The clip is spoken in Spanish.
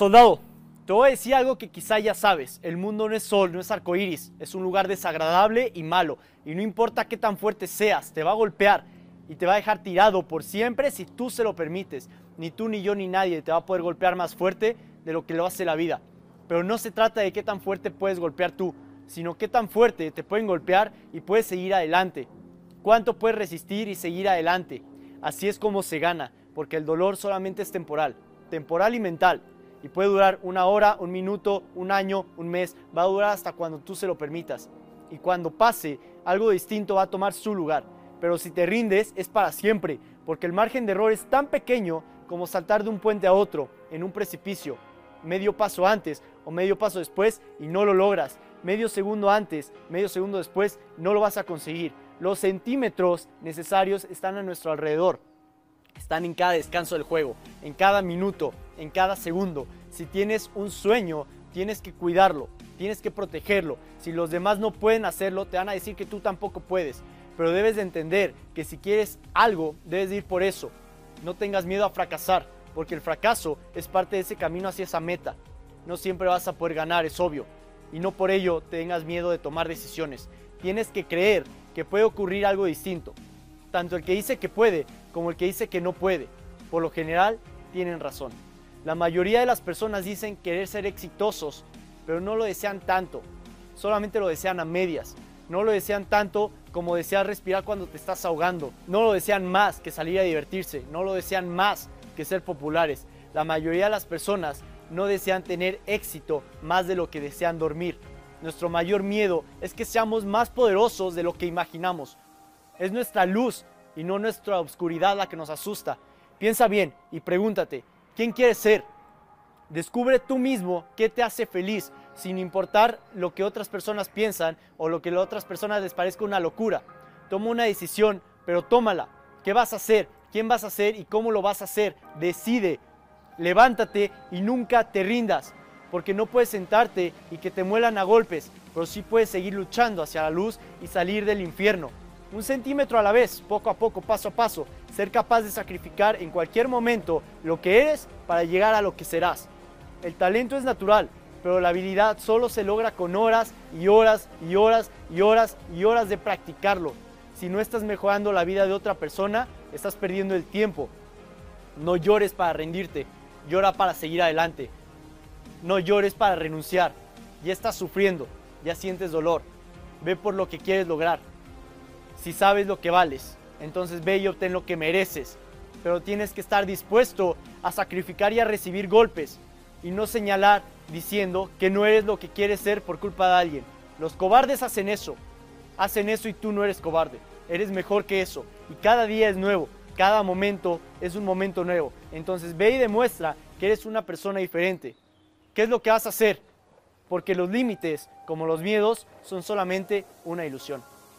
Soldado, te voy a decir algo que quizá ya sabes. El mundo no es sol, no es arcoíris. Es un lugar desagradable y malo. Y no importa qué tan fuerte seas, te va a golpear y te va a dejar tirado por siempre si tú se lo permites. Ni tú, ni yo, ni nadie te va a poder golpear más fuerte de lo que lo hace la vida. Pero no se trata de qué tan fuerte puedes golpear tú, sino qué tan fuerte te pueden golpear y puedes seguir adelante. Cuánto puedes resistir y seguir adelante. Así es como se gana, porque el dolor solamente es temporal, temporal y mental. Y puede durar una hora, un minuto, un año, un mes, va a durar hasta cuando tú se lo permitas. Y cuando pase, algo distinto va a tomar su lugar. Pero si te rindes, es para siempre, porque el margen de error es tan pequeño como saltar de un puente a otro, en un precipicio, medio paso antes o medio paso después y no lo logras. Medio segundo antes, medio segundo después, no lo vas a conseguir. Los centímetros necesarios están a nuestro alrededor. Están en cada descanso del juego, en cada minuto, en cada segundo. Si tienes un sueño, tienes que cuidarlo, tienes que protegerlo. Si los demás no pueden hacerlo, te van a decir que tú tampoco puedes. Pero debes de entender que si quieres algo, debes de ir por eso. No tengas miedo a fracasar, porque el fracaso es parte de ese camino hacia esa meta. No siempre vas a poder ganar, es obvio. Y no por ello tengas miedo de tomar decisiones. Tienes que creer que puede ocurrir algo distinto. Tanto el que dice que puede como el que dice que no puede. Por lo general, tienen razón. La mayoría de las personas dicen querer ser exitosos, pero no lo desean tanto. Solamente lo desean a medias. No lo desean tanto como desear respirar cuando te estás ahogando. No lo desean más que salir a divertirse. No lo desean más que ser populares. La mayoría de las personas no desean tener éxito más de lo que desean dormir. Nuestro mayor miedo es que seamos más poderosos de lo que imaginamos. Es nuestra luz y no nuestra oscuridad la que nos asusta. Piensa bien y pregúntate, ¿quién quieres ser? Descubre tú mismo qué te hace feliz, sin importar lo que otras personas piensan o lo que a otras personas les parezca una locura. Toma una decisión, pero tómala. ¿Qué vas a hacer? ¿Quién vas a ser y cómo lo vas a hacer? Decide. Levántate y nunca te rindas, porque no puedes sentarte y que te muelan a golpes, pero sí puedes seguir luchando hacia la luz y salir del infierno. Un centímetro a la vez, poco a poco, paso a paso, ser capaz de sacrificar en cualquier momento lo que eres para llegar a lo que serás. El talento es natural, pero la habilidad solo se logra con horas y horas y horas y horas y horas de practicarlo. Si no estás mejorando la vida de otra persona, estás perdiendo el tiempo. No llores para rendirte, llora para seguir adelante. No llores para renunciar. Ya estás sufriendo, ya sientes dolor. Ve por lo que quieres lograr. Si sabes lo que vales, entonces ve y obtén lo que mereces. Pero tienes que estar dispuesto a sacrificar y a recibir golpes y no señalar diciendo que no eres lo que quieres ser por culpa de alguien. Los cobardes hacen eso. Hacen eso y tú no eres cobarde. Eres mejor que eso. Y cada día es nuevo. Cada momento es un momento nuevo. Entonces ve y demuestra que eres una persona diferente. ¿Qué es lo que vas a hacer? Porque los límites, como los miedos, son solamente una ilusión.